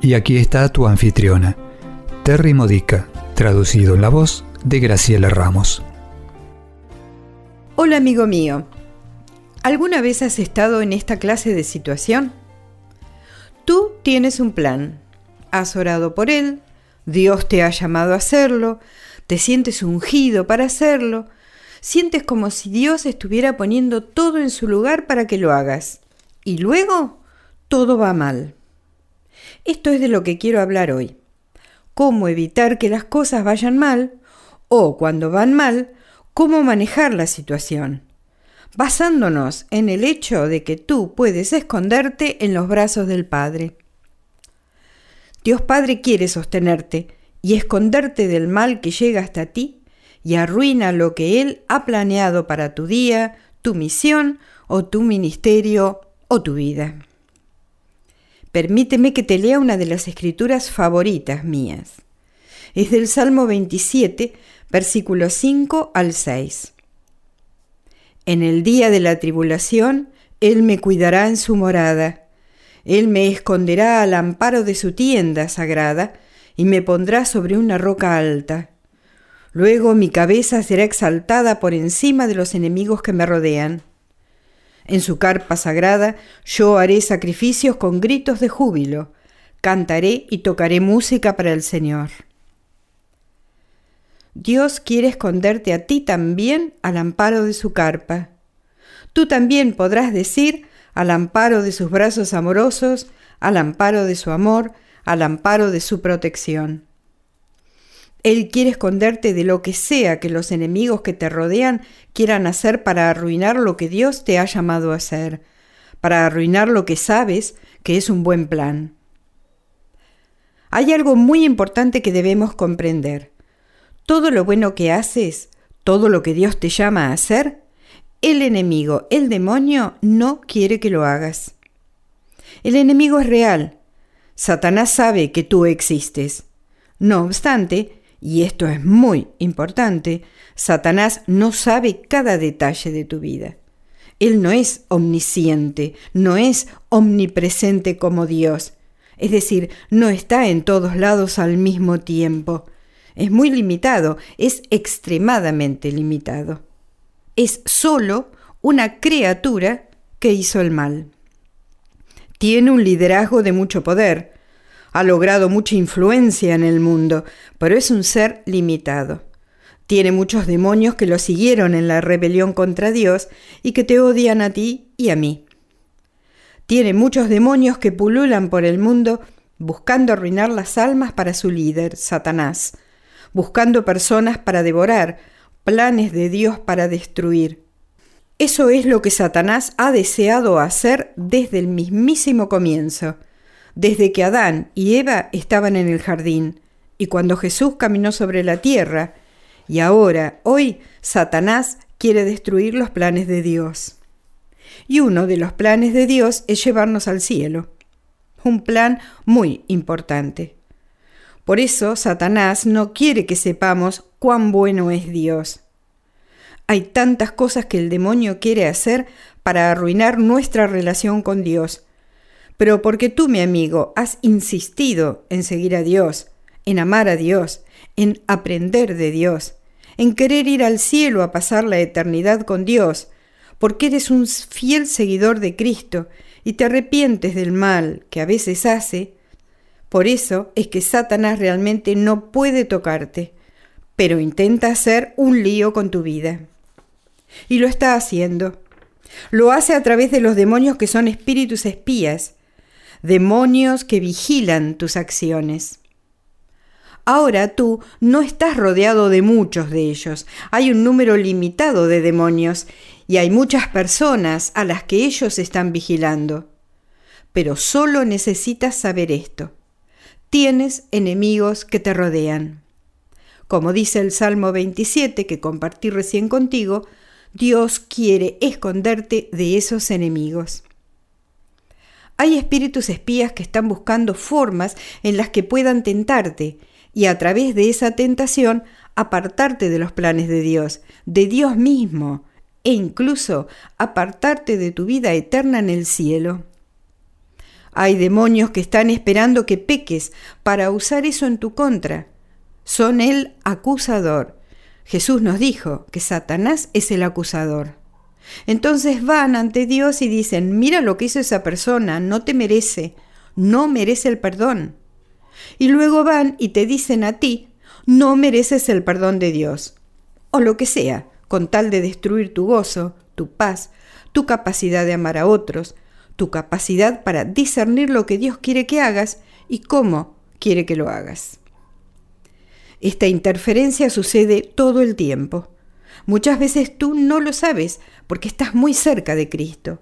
Y aquí está tu anfitriona, Terry Modica, traducido en la voz de Graciela Ramos. Hola amigo mío, ¿alguna vez has estado en esta clase de situación? Tú tienes un plan, has orado por él, Dios te ha llamado a hacerlo, te sientes ungido para hacerlo, sientes como si Dios estuviera poniendo todo en su lugar para que lo hagas. Y luego todo va mal. Esto es de lo que quiero hablar hoy. Cómo evitar que las cosas vayan mal o cuando van mal, cómo manejar la situación, basándonos en el hecho de que tú puedes esconderte en los brazos del Padre. Dios Padre quiere sostenerte y esconderte del mal que llega hasta ti y arruina lo que Él ha planeado para tu día, tu misión o tu ministerio o tu vida. Permíteme que te lea una de las escrituras favoritas mías. Es del Salmo 27, versículos 5 al 6. En el día de la tribulación, Él me cuidará en su morada. Él me esconderá al amparo de su tienda sagrada y me pondrá sobre una roca alta. Luego mi cabeza será exaltada por encima de los enemigos que me rodean. En su carpa sagrada yo haré sacrificios con gritos de júbilo, cantaré y tocaré música para el Señor. Dios quiere esconderte a ti también al amparo de su carpa. Tú también podrás decir al amparo de sus brazos amorosos, al amparo de su amor, al amparo de su protección. Él quiere esconderte de lo que sea que los enemigos que te rodean quieran hacer para arruinar lo que Dios te ha llamado a hacer, para arruinar lo que sabes que es un buen plan. Hay algo muy importante que debemos comprender. Todo lo bueno que haces, todo lo que Dios te llama a hacer, el enemigo, el demonio, no quiere que lo hagas. El enemigo es real. Satanás sabe que tú existes. No obstante, y esto es muy importante, Satanás no sabe cada detalle de tu vida. Él no es omnisciente, no es omnipresente como Dios. Es decir, no está en todos lados al mismo tiempo. Es muy limitado, es extremadamente limitado. Es solo una criatura que hizo el mal. Tiene un liderazgo de mucho poder, ha logrado mucha influencia en el mundo, pero es un ser limitado. Tiene muchos demonios que lo siguieron en la rebelión contra Dios y que te odian a ti y a mí. Tiene muchos demonios que pululan por el mundo buscando arruinar las almas para su líder, Satanás, buscando personas para devorar, planes de Dios para destruir. Eso es lo que Satanás ha deseado hacer desde el mismísimo comienzo desde que Adán y Eva estaban en el jardín, y cuando Jesús caminó sobre la tierra, y ahora, hoy, Satanás quiere destruir los planes de Dios. Y uno de los planes de Dios es llevarnos al cielo. Un plan muy importante. Por eso Satanás no quiere que sepamos cuán bueno es Dios. Hay tantas cosas que el demonio quiere hacer para arruinar nuestra relación con Dios, pero porque tú, mi amigo, has insistido en seguir a Dios, en amar a Dios, en aprender de Dios, en querer ir al cielo a pasar la eternidad con Dios, porque eres un fiel seguidor de Cristo y te arrepientes del mal que a veces hace, por eso es que Satanás realmente no puede tocarte, pero intenta hacer un lío con tu vida. Y lo está haciendo. Lo hace a través de los demonios que son espíritus espías, demonios que vigilan tus acciones. Ahora tú no estás rodeado de muchos de ellos, hay un número limitado de demonios y hay muchas personas a las que ellos están vigilando. Pero solo necesitas saber esto. tienes enemigos que te rodean. Como dice el Salmo 27 que compartí recién contigo, Dios quiere esconderte de esos enemigos. Hay espíritus espías que están buscando formas en las que puedan tentarte y a través de esa tentación apartarte de los planes de Dios, de Dios mismo, e incluso apartarte de tu vida eterna en el cielo. Hay demonios que están esperando que peques para usar eso en tu contra. Son el acusador. Jesús nos dijo que Satanás es el acusador. Entonces van ante Dios y dicen, mira lo que hizo esa persona, no te merece, no merece el perdón. Y luego van y te dicen a ti, no mereces el perdón de Dios. O lo que sea, con tal de destruir tu gozo, tu paz, tu capacidad de amar a otros, tu capacidad para discernir lo que Dios quiere que hagas y cómo quiere que lo hagas. Esta interferencia sucede todo el tiempo. Muchas veces tú no lo sabes porque estás muy cerca de Cristo.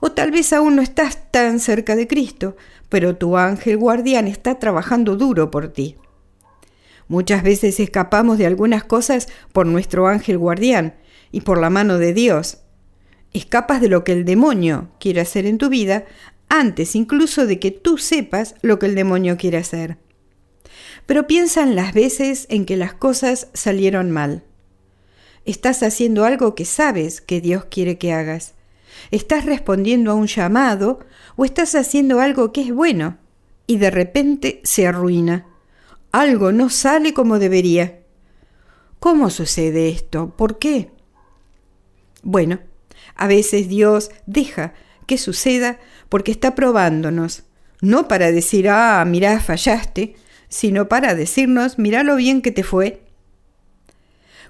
O tal vez aún no estás tan cerca de Cristo, pero tu ángel guardián está trabajando duro por ti. Muchas veces escapamos de algunas cosas por nuestro ángel guardián y por la mano de Dios, escapas de lo que el demonio quiere hacer en tu vida antes incluso de que tú sepas lo que el demonio quiere hacer. Pero piensa en las veces en que las cosas salieron mal. Estás haciendo algo que sabes que Dios quiere que hagas. Estás respondiendo a un llamado o estás haciendo algo que es bueno y de repente se arruina. Algo no sale como debería. ¿Cómo sucede esto? ¿Por qué? Bueno, a veces Dios deja que suceda porque está probándonos, no para decir, ah, mira, fallaste, sino para decirnos, mira lo bien que te fue.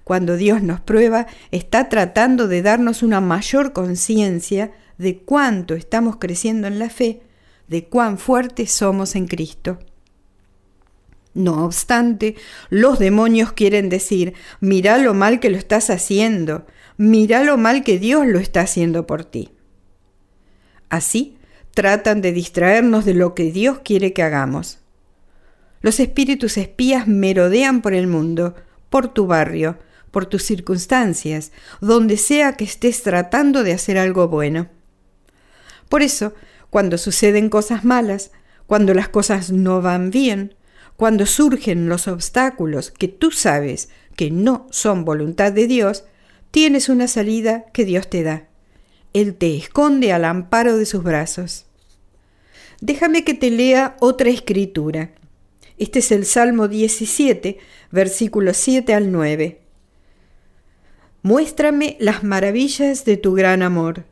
Cuando Dios nos prueba, está tratando de darnos una mayor conciencia de cuánto estamos creciendo en la fe, de cuán fuertes somos en Cristo. No obstante, los demonios quieren decir, mira lo mal que lo estás haciendo, mira lo mal que Dios lo está haciendo por ti. Así tratan de distraernos de lo que Dios quiere que hagamos. Los espíritus espías merodean por el mundo, por tu barrio, por tus circunstancias, donde sea que estés tratando de hacer algo bueno. Por eso, cuando suceden cosas malas, cuando las cosas no van bien, cuando surgen los obstáculos que tú sabes que no son voluntad de Dios, tienes una salida que Dios te da. Él te esconde al amparo de sus brazos. Déjame que te lea otra escritura. Este es el Salmo 17, versículos 7 al 9. Muéstrame las maravillas de tu gran amor.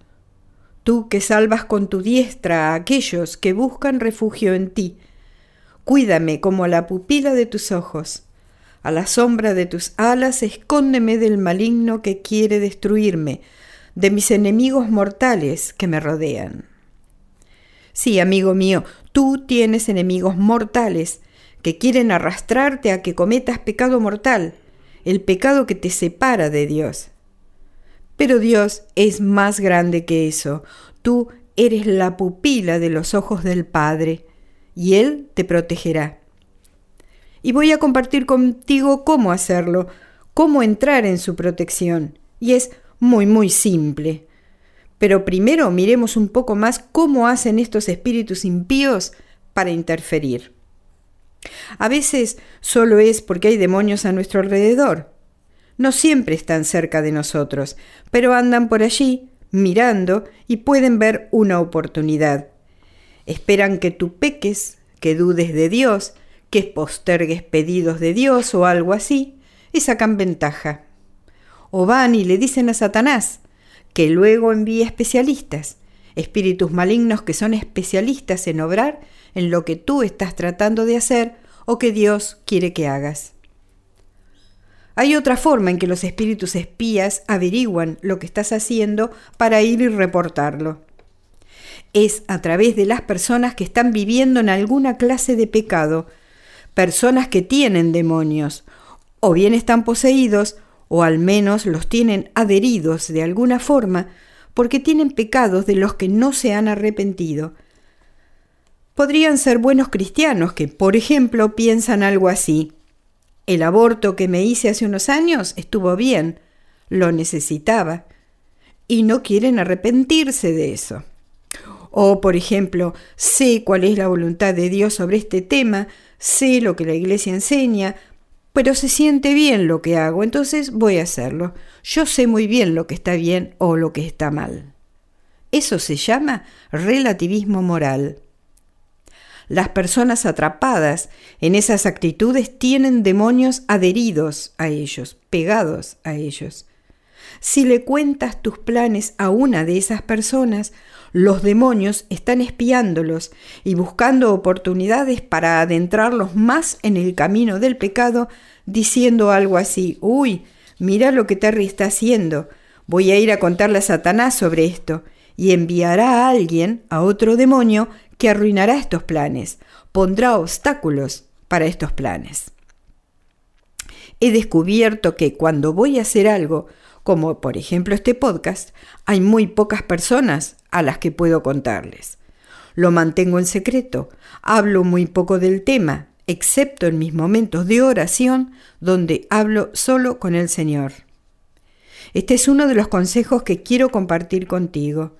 Tú que salvas con tu diestra a aquellos que buscan refugio en ti. Cuídame como a la pupila de tus ojos. A la sombra de tus alas escóndeme del maligno que quiere destruirme, de mis enemigos mortales que me rodean. Sí, amigo mío, tú tienes enemigos mortales que quieren arrastrarte a que cometas pecado mortal, el pecado que te separa de Dios. Pero Dios es más grande que eso. Tú eres la pupila de los ojos del Padre, y Él te protegerá y voy a compartir contigo cómo hacerlo, cómo entrar en su protección. Y es muy, muy simple. Pero primero miremos un poco más cómo hacen estos espíritus impíos para interferir. A veces solo es porque hay demonios a nuestro alrededor. No siempre están cerca de nosotros, pero andan por allí, mirando, y pueden ver una oportunidad. Esperan que tú peques, que dudes de Dios, que postergues pedidos de Dios o algo así, y sacan ventaja. O van y le dicen a Satanás que luego envíe especialistas, espíritus malignos que son especialistas en obrar en lo que tú estás tratando de hacer o que Dios quiere que hagas. Hay otra forma en que los espíritus espías averiguan lo que estás haciendo para ir y reportarlo. Es a través de las personas que están viviendo en alguna clase de pecado personas que tienen demonios, o bien están poseídos, o al menos los tienen adheridos de alguna forma, porque tienen pecados de los que no se han arrepentido. Podrían ser buenos cristianos que, por ejemplo, piensan algo así. El aborto que me hice hace unos años estuvo bien, lo necesitaba, y no quieren arrepentirse de eso. O, por ejemplo, sé cuál es la voluntad de Dios sobre este tema, sé lo que la Iglesia enseña, pero se siente bien lo que hago, entonces voy a hacerlo. Yo sé muy bien lo que está bien o lo que está mal. Eso se llama relativismo moral. Las personas atrapadas en esas actitudes tienen demonios adheridos a ellos, pegados a ellos. Si le cuentas tus planes a una de esas personas, los demonios están espiándolos y buscando oportunidades para adentrarlos más en el camino del pecado, diciendo algo así, uy, mira lo que Terry está haciendo, voy a ir a contarle a Satanás sobre esto, y enviará a alguien, a otro demonio, que arruinará estos planes, pondrá obstáculos para estos planes. He descubierto que cuando voy a hacer algo, como por ejemplo este podcast, hay muy pocas personas a las que puedo contarles. Lo mantengo en secreto, hablo muy poco del tema, excepto en mis momentos de oración, donde hablo solo con el Señor. Este es uno de los consejos que quiero compartir contigo.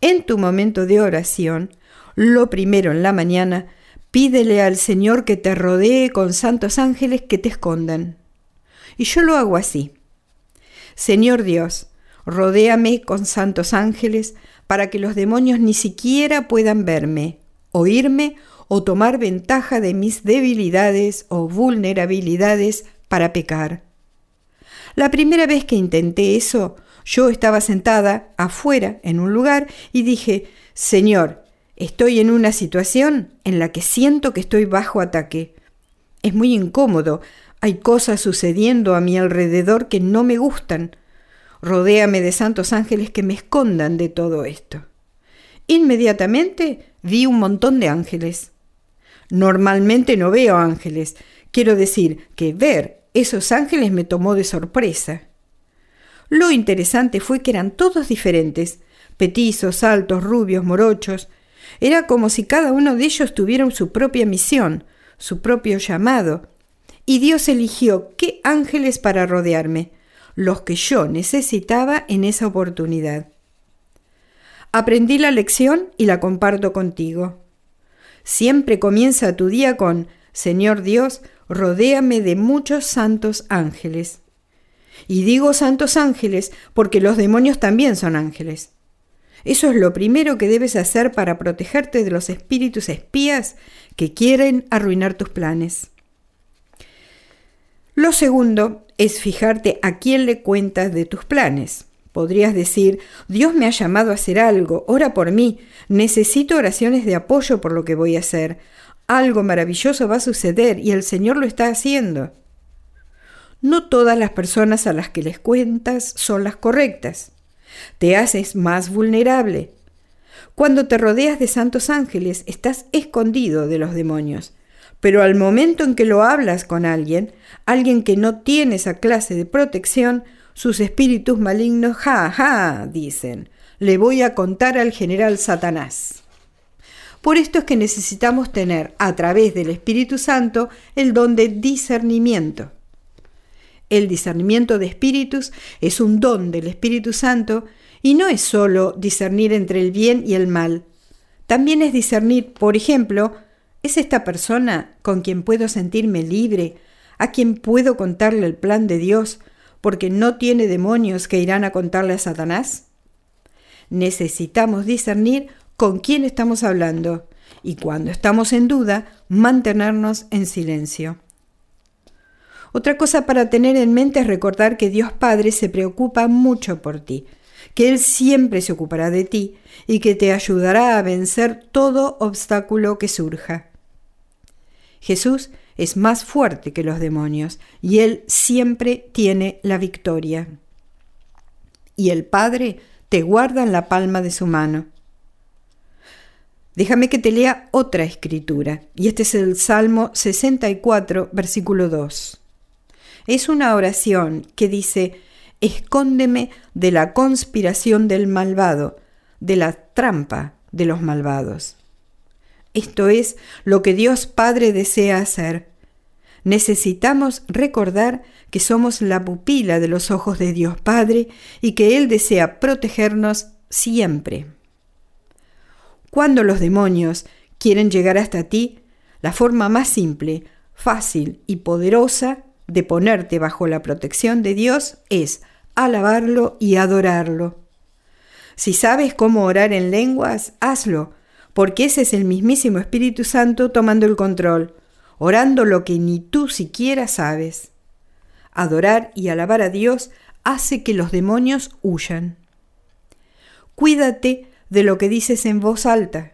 En tu momento de oración, lo primero en la mañana, pídele al Señor que te rodee con santos ángeles que te escondan. Y yo lo hago así. Señor Dios, rodéame con santos ángeles para que los demonios ni siquiera puedan verme, oírme o tomar ventaja de mis debilidades o vulnerabilidades para pecar. La primera vez que intenté eso, yo estaba sentada afuera en un lugar y dije, Señor, estoy en una situación en la que siento que estoy bajo ataque. Es muy incómodo, hay cosas sucediendo a mi alrededor que no me gustan. Rodéame de santos ángeles que me escondan de todo esto. Inmediatamente vi un montón de ángeles. Normalmente no veo ángeles. Quiero decir que ver esos ángeles me tomó de sorpresa. Lo interesante fue que eran todos diferentes, petizos, altos, rubios, morochos. Era como si cada uno de ellos tuviera su propia misión, su propio llamado. Y Dios eligió qué ángeles para rodearme, los que yo necesitaba en esa oportunidad. Aprendí la lección y la comparto contigo. Siempre comienza tu día con, Señor Dios, rodéame de muchos santos ángeles. Y digo santos ángeles porque los demonios también son ángeles. Eso es lo primero que debes hacer para protegerte de los espíritus espías que quieren arruinar tus planes. Lo segundo es fijarte a quién le cuentas de tus planes. Podrías decir, Dios me ha llamado a hacer algo, ora por mí, necesito oraciones de apoyo por lo que voy a hacer. Algo maravilloso va a suceder y el Señor lo está haciendo. No todas las personas a las que les cuentas son las correctas. Te haces más vulnerable. Cuando te rodeas de santos ángeles, estás escondido de los demonios. Pero al momento en que lo hablas con alguien, alguien que no tiene esa clase de protección, sus espíritus malignos, ja, ja, dicen, le voy a contar al general Satanás. Por esto es que necesitamos tener a través del Espíritu Santo el don de discernimiento. El discernimiento de espíritus es un don del Espíritu Santo y no es solo discernir entre el bien y el mal. También es discernir, por ejemplo, ¿es esta persona con quien puedo sentirme libre, a quien puedo contarle el plan de Dios, porque no tiene demonios que irán a contarle a Satanás? Necesitamos discernir con quién estamos hablando y cuando estamos en duda, mantenernos en silencio. Otra cosa para tener en mente es recordar que Dios Padre se preocupa mucho por ti, que Él siempre se ocupará de ti y que te ayudará a vencer todo obstáculo que surja. Jesús es más fuerte que los demonios y Él siempre tiene la victoria. Y el Padre te guarda en la palma de su mano. Déjame que te lea otra escritura, y este es el Salmo 64, versículo 2. Es una oración que dice, escóndeme de la conspiración del malvado, de la trampa de los malvados. Esto es lo que Dios Padre desea hacer. Necesitamos recordar que somos la pupila de los ojos de Dios Padre y que Él desea protegernos siempre. Cuando los demonios quieren llegar hasta ti, la forma más simple, fácil y poderosa de ponerte bajo la protección de Dios es alabarlo y adorarlo. Si sabes cómo orar en lenguas, hazlo, porque ese es el mismísimo Espíritu Santo tomando el control, orando lo que ni tú siquiera sabes. Adorar y alabar a Dios hace que los demonios huyan. Cuídate de lo que dices en voz alta,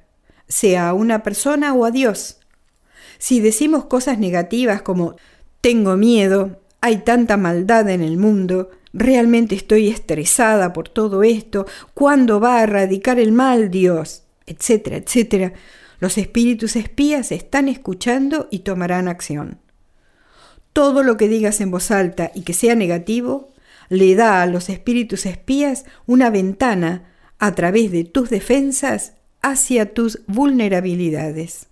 sea a una persona o a Dios. Si decimos cosas negativas como tengo miedo, hay tanta maldad en el mundo, realmente estoy estresada por todo esto, ¿cuándo va a erradicar el mal Dios? etcétera, etcétera, los espíritus espías están escuchando y tomarán acción. Todo lo que digas en voz alta y que sea negativo, le da a los espíritus espías una ventana a través de tus defensas hacia tus vulnerabilidades.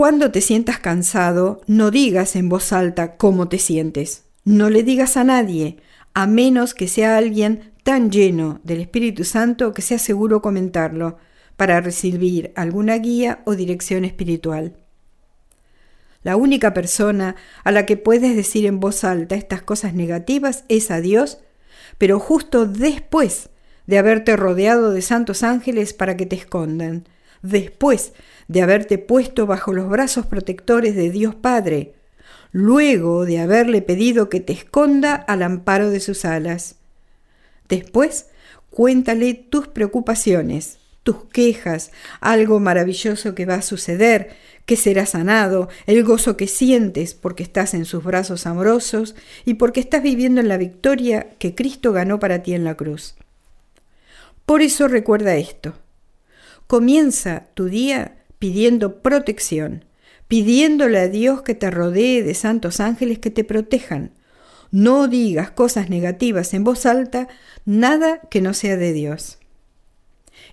Cuando te sientas cansado, no digas en voz alta cómo te sientes. No le digas a nadie, a menos que sea alguien tan lleno del Espíritu Santo que sea seguro comentarlo para recibir alguna guía o dirección espiritual. La única persona a la que puedes decir en voz alta estas cosas negativas es a Dios, pero justo después de haberte rodeado de santos ángeles para que te escondan, después de haberte puesto bajo los brazos protectores de Dios Padre, luego de haberle pedido que te esconda al amparo de sus alas. Después, cuéntale tus preocupaciones, tus quejas, algo maravilloso que va a suceder, que será sanado, el gozo que sientes porque estás en sus brazos amorosos y porque estás viviendo en la victoria que Cristo ganó para ti en la cruz. Por eso recuerda esto. Comienza tu día pidiendo protección, pidiéndole a Dios que te rodee de santos ángeles que te protejan. No digas cosas negativas en voz alta, nada que no sea de Dios.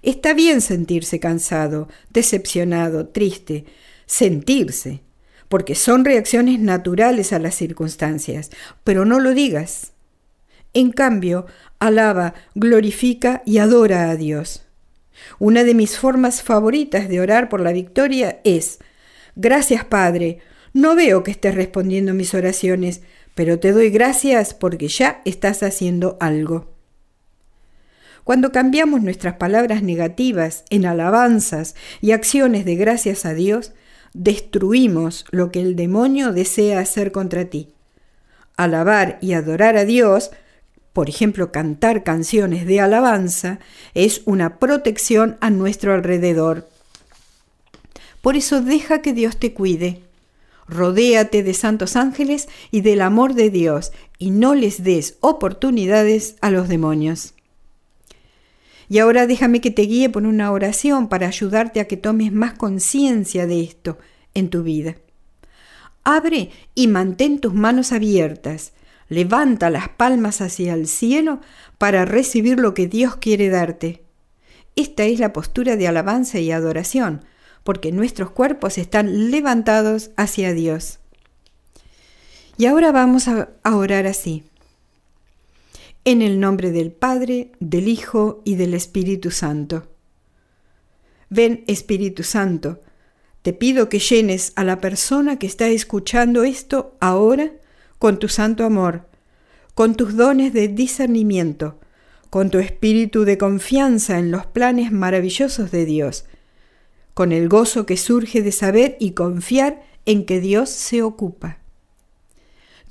Está bien sentirse cansado, decepcionado, triste, sentirse, porque son reacciones naturales a las circunstancias, pero no lo digas. En cambio, alaba, glorifica y adora a Dios. Una de mis formas favoritas de orar por la victoria es, gracias Padre, no veo que estés respondiendo mis oraciones, pero te doy gracias porque ya estás haciendo algo. Cuando cambiamos nuestras palabras negativas en alabanzas y acciones de gracias a Dios, destruimos lo que el demonio desea hacer contra ti. Alabar y adorar a Dios por ejemplo, cantar canciones de alabanza, es una protección a nuestro alrededor. Por eso deja que Dios te cuide. Rodéate de santos ángeles y del amor de Dios y no les des oportunidades a los demonios. Y ahora déjame que te guíe por una oración para ayudarte a que tomes más conciencia de esto en tu vida. Abre y mantén tus manos abiertas Levanta las palmas hacia el cielo para recibir lo que Dios quiere darte. Esta es la postura de alabanza y adoración, porque nuestros cuerpos están levantados hacia Dios. Y ahora vamos a, orar así. En el nombre del Padre, del Hijo y del Espíritu Santo. Ven Espíritu Santo, te pido que llenes a la persona que está escuchando esto ahora con tu santo amor, con tus dones de discernimiento, con tu espíritu de confianza en los planes maravillosos de Dios, con el gozo que surge de saber y confiar en que Dios se ocupa.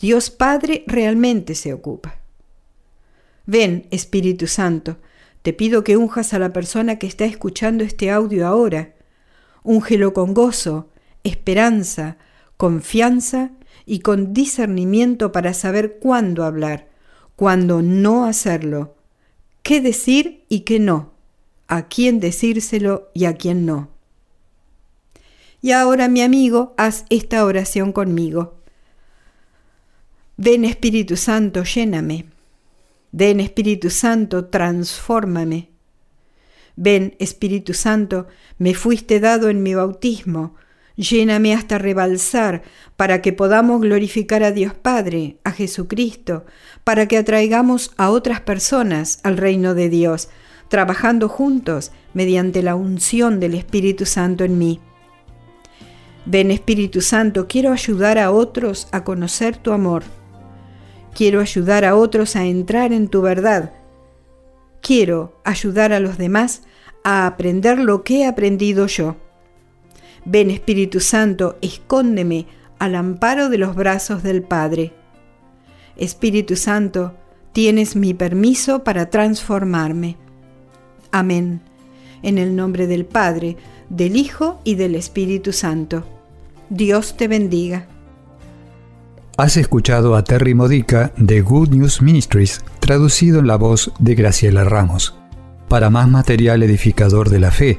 Dios Padre realmente se ocupa. Ven, Espíritu Santo, te pido que unjas a la persona que está escuchando este audio ahora. Úngelo con gozo, esperanza, confianza y con discernimiento para saber cuándo hablar, cuándo no hacerlo, qué decir y qué no, a quién decírselo y a quién no. Y ahora, mi amigo, haz esta oración conmigo. Ven Espíritu Santo, lléname. Ven Espíritu Santo, transfórmame. Ven, Espíritu Santo, me fuiste dado en mi bautismo, lléname hasta rebalsar, para que podamos glorificar a Dios Padre, a Jesucristo, para que atraigamos a otras personas al reino de Dios, trabajando juntos mediante la unción del Espíritu Santo en mí. Ven Espíritu Santo, quiero ayudar a otros a conocer tu amor. Quiero ayudar a otros a entrar en tu verdad. Quiero ayudar a los demás a aprender lo que he aprendido yo. Ven Espíritu Santo, escóndeme al amparo de los brazos del Padre. Espíritu Santo, tienes mi permiso para transformarme. Amén. En el nombre del Padre, del Hijo y del Espíritu Santo. Dios te bendiga. Has escuchado a Terry Modica de Good News Ministries, traducido en la voz de Graciela Ramos. Para más material edificador de la fe